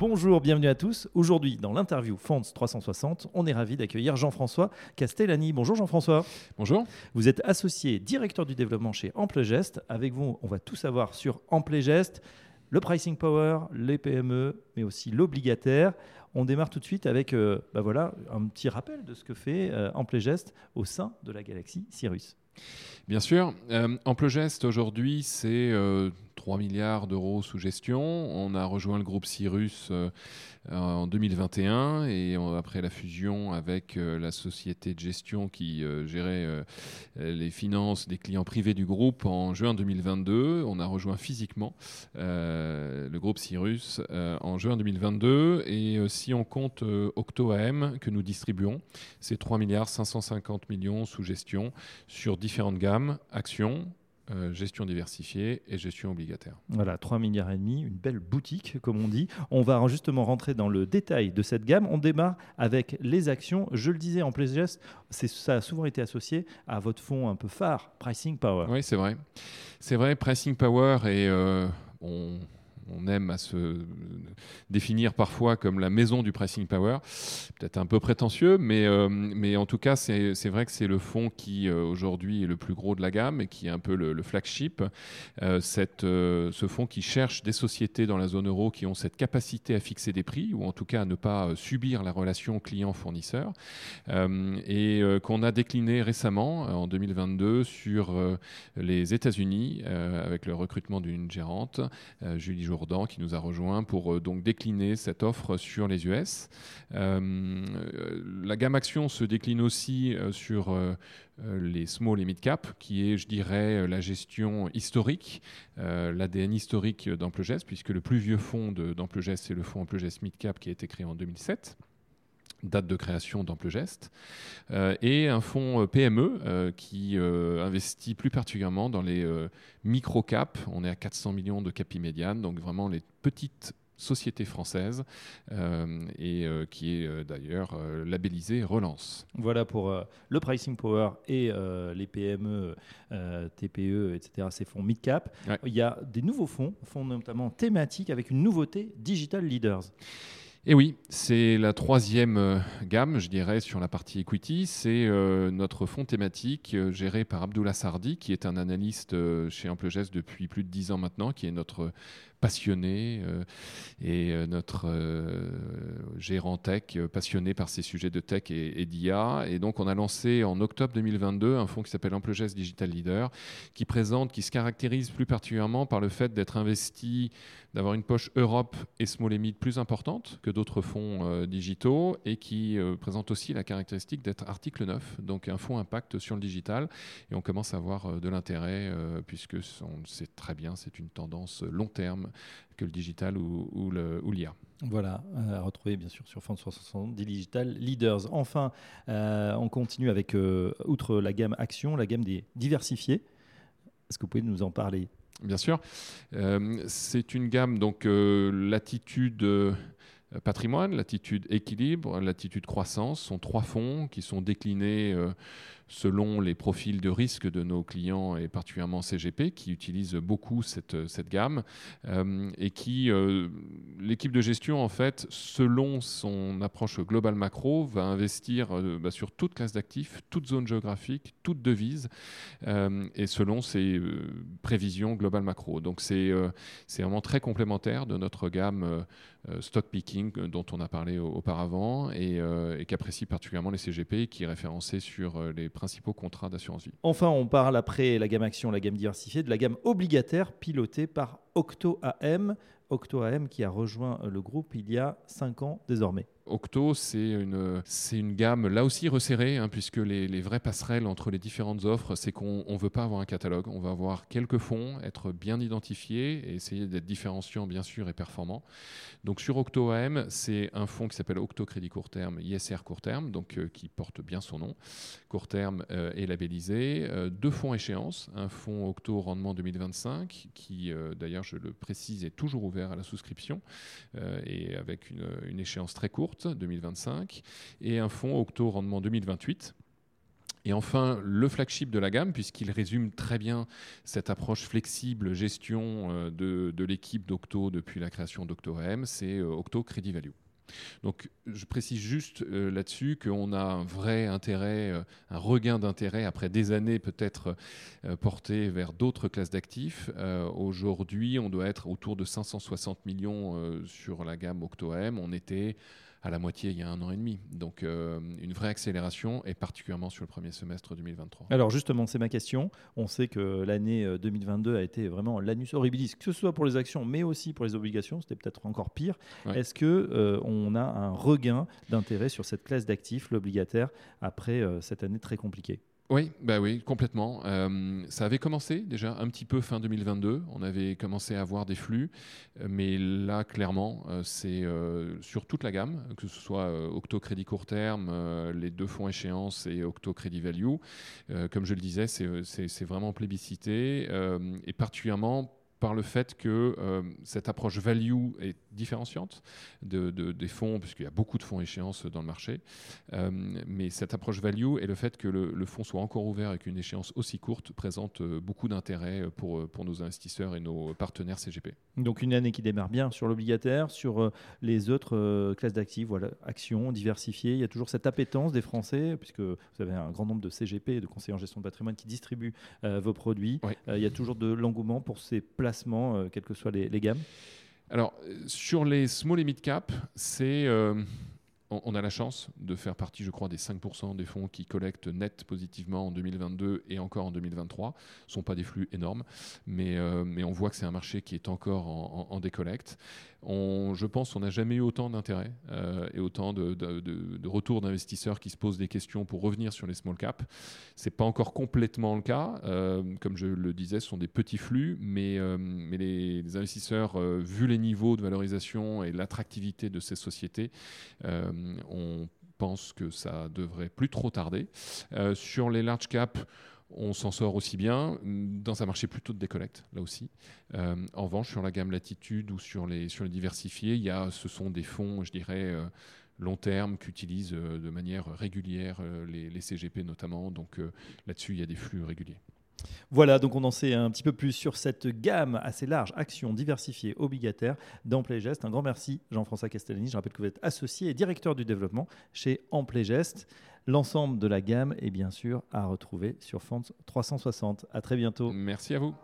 Bonjour, bienvenue à tous. Aujourd'hui, dans l'interview Fonds 360, on est ravi d'accueillir Jean-François Castellani. Bonjour Jean-François. Bonjour. Vous êtes associé directeur du développement chez Amplegest. Avec vous, on va tout savoir sur Amplegest, le pricing power, les PME, mais aussi l'obligataire. On démarre tout de suite avec euh, bah voilà, un petit rappel de ce que fait euh, Amplegest au sein de la galaxie Cyrus. Bien sûr, euh, Amplegest aujourd'hui, c'est 3 milliards d'euros sous gestion. On a rejoint le groupe Cyrus en 2021 et après la fusion avec euh, la société de gestion qui euh, gérait euh, les finances des clients privés du groupe en juin 2022. On a rejoint physiquement le groupe Cyrus en juin 2022 et si on compte Octo AM que nous distribuons, c'est 3 milliards 550 millions sous gestion sur différentes gammes, actions, euh, gestion diversifiée et gestion obligataire. Voilà, 3 milliards et demi, une belle boutique, comme on dit. On va justement rentrer dans le détail de cette gamme. On démarre avec les actions. Je le disais en plaisir, ça a souvent été associé à votre fonds un peu phare, Pricing Power. Oui, c'est vrai. C'est vrai, Pricing Power et euh, on on aime à se définir parfois comme la maison du pricing power. Peut-être un peu prétentieux, mais, euh, mais en tout cas, c'est vrai que c'est le fonds qui euh, aujourd'hui est le plus gros de la gamme et qui est un peu le, flagship. Euh, cette, ce fonds qui cherche des sociétés dans la zone euro qui ont cette capacité à fixer des prix ou en tout cas à ne pas subir la relation client-fournisseur et qu'on a décliné récemment en 2022 sur les États-Unis avec le recrutement d'une gérante, Julie Qui nous a rejoint pour euh, donc décliner cette offre sur les US. Euh, la gamme action se décline aussi euh, sur les small et mid cap, qui est, je dirais, la gestion historique, l'ADN historique d'Amplegest, puisque le plus vieux fonds d'Amplegest, c'est le fonds Amplegest mid cap qui a été créé en 2007 date de création d'Amplegest, euh, et un fonds euh, PME euh, qui investit plus particulièrement dans les micro-caps. On est à 400 millions de capi médiane, donc vraiment les petites sociétés françaises et qui est d'ailleurs labellisé Relance. Voilà pour le pricing power et les PME, TPE, etc. Ces fonds mid-cap. Il y a des nouveaux fonds, fonds notamment thématiques avec une nouveauté, Digital Leaders. Et oui, c'est la troisième euh, gamme, je dirais, sur la partie equity. C'est euh, notre fonds thématique euh, géré par Abdullah Sardi, qui est un analyste chez Amplegest depuis plus de dix ans maintenant, qui est notre passionné et notre gérant tech passionné par ces sujets de tech et, d'IA. Et donc, on a lancé en octobre 2022 un fonds qui s'appelle Amplegest Digital Leader, qui présente, qui se caractérise plus particulièrement par le fait d'être investi, d'avoir une poche Europe et small et plus importante que d'autres fonds euh, digitaux et qui euh, présente aussi la caractéristique d'être article 9, donc un fonds impact sur le digital. Et on commence à avoir euh, de l'intérêt puisque on sait très bien, c'est une tendance long terme que le digital ou, ou l'IA. Voilà, à retrouver bien sûr sur Fonds 360 Digital Leaders. Enfin, on continue avec, outre la gamme action, la gamme des diversifiés. Est-ce que vous pouvez nous en parler? Bien sûr. c'est une gamme, donc l'attitude euh, patrimoine, l'attitude équilibre, l'attitude croissance sont trois fonds qui sont déclinés euh, selon les profils de risque de nos clients et particulièrement CGP qui utilisent beaucoup cette, gamme euh, et qui, l'équipe de gestion en fait, selon son approche globale macro, va investir bah, sur toute classe d'actifs, toute zone géographique, toute devise et selon ses prévisions globales macro. Donc c'est c'est vraiment très complémentaire de notre gamme stock picking euh, dont on a parlé auparavant euh, et, qu'apprécie particulièrement les CGP qui est référencé sur euh, les principaux contrats d'assurance vie. Enfin, on parle après la gamme action, la gamme diversifiée, de la gamme obligataire pilotée par Octo AM. Octo AM qui a rejoint le groupe il y a 5 ans désormais. Octo, c'est une, c'est une gamme là aussi resserrée, hein, puisque les, les, vraies passerelles entre les différentes offres, c'est qu'on ne veut pas avoir un catalogue, on va avoir quelques fonds, être bien identifiés et essayer d'être différenciants bien sûr et performants. Donc sur Octo AM, c'est un fonds qui s'appelle Octo Crédit Court Terme, ISR Court Terme, donc euh, qui porte bien son nom. Court Terme euh, est labellisé. Euh, deux fonds échéances, un fonds Octo Rendement 2025, qui d'ailleurs je le précise est toujours ouvert à la souscription et avec une, échéance très courte 2025, et un fonds Octo Rendement 2028 Et enfin, le flagship de la gamme, puisqu'il résume très bien cette approche flexible gestion euh, de, de l'équipe d'Octo depuis la création d'OctoM, c'est euh, Octo Credit Value. Donc, je précise juste euh, là-dessus qu'on a un vrai intérêt, euh, un regain d'intérêt après des années peut-être euh, portées vers d'autres classes d'actifs. Aujourd'hui, on doit être autour de 560 millions sur la gamme OctoM. On était à la moitié il y a un an et demi. Donc euh, une vraie accélération, et particulièrement sur le premier semestre 2023. Alors justement, c'est ma question. On sait que l'année 2022 euh, a été vraiment l'anus horribilis, que ce soit pour les actions, mais aussi pour les obligations. C'était peut-être encore pire. Est-ce que euh, on a un regain d'intérêt sur cette classe d'actifs, l'obligataire, après cette année très compliquée? Oui, bah oui, complètement. Euh, ça avait commencé déjà un petit peu fin 2022. On avait commencé à avoir des flux, euh, mais là, clairement, euh, c'est sur toute la gamme, que ce soit Octo Crédit Court Terme, les deux fonds échéance et Octo Crédit Value. comme je le disais, c'est vraiment plébiscité et particulièrement par le fait que euh, cette approche value est différenciante de, des fonds, puisqu'il y a beaucoup de fonds échéances dans le marché. Euh, mais cette approche value et le fait que le, fonds soit encore ouvert avec une échéance aussi courte présente euh, beaucoup d'intérêt pour, pour nos investisseurs et nos partenaires CGP. Donc une année qui démarre bien sur l'obligataire, sur les autres classes d'actifs, voilà, actions diversifiées. Il y a toujours cette appétence des Français, puisque vous avez un grand nombre de CGP, de conseillers en gestion de patrimoine, qui distribuent vos produits. il y a toujours de l'engouement pour ces places euh, quelles que soient les, gammes? Alors, sur les small et mid cap, c'est. Euh, on, a la chance de faire partie, je crois, des 5% des fonds qui collectent net positivement en 2022 et encore en 2023. Ce ne sont pas des flux énormes, mais, euh, mais on voit que c'est un marché qui est encore en, décollecte je pense qu'on n'a jamais eu autant d'intérêt euh, et autant de, retours d'investisseurs qui se posent des questions pour revenir sur les small caps. Ce n'est pas encore complètement le cas. Euh, comme je le disais, ce sont des petits flux, mais, euh, les, investisseurs, vu les niveaux de valorisation et l'attractivité de ces sociétés, on pense que ça devrait plus trop tarder. sur les large caps, on s'en sort aussi bien dans un marché plutôt de décollecte, là aussi. Euh, en revanche, sur la gamme latitude ou sur les, sur les diversifiés, il ce sont des fonds, je dirais, euh, long terme qu'utilisent euh, de manière régulière les, les, CGP notamment. Donc là-dessus, il y a des flux réguliers. Voilà, donc on en sait un petit peu plus sur cette gamme assez large, actions diversifiées obligataires d'Amplegest. Un grand merci Jean-François Castellani. Je rappelle que vous êtes associé et directeur du développement chez Amplegest. L'ensemble de la gamme est bien sûr à retrouver sur Fonds 360. À très bientôt. Merci à vous.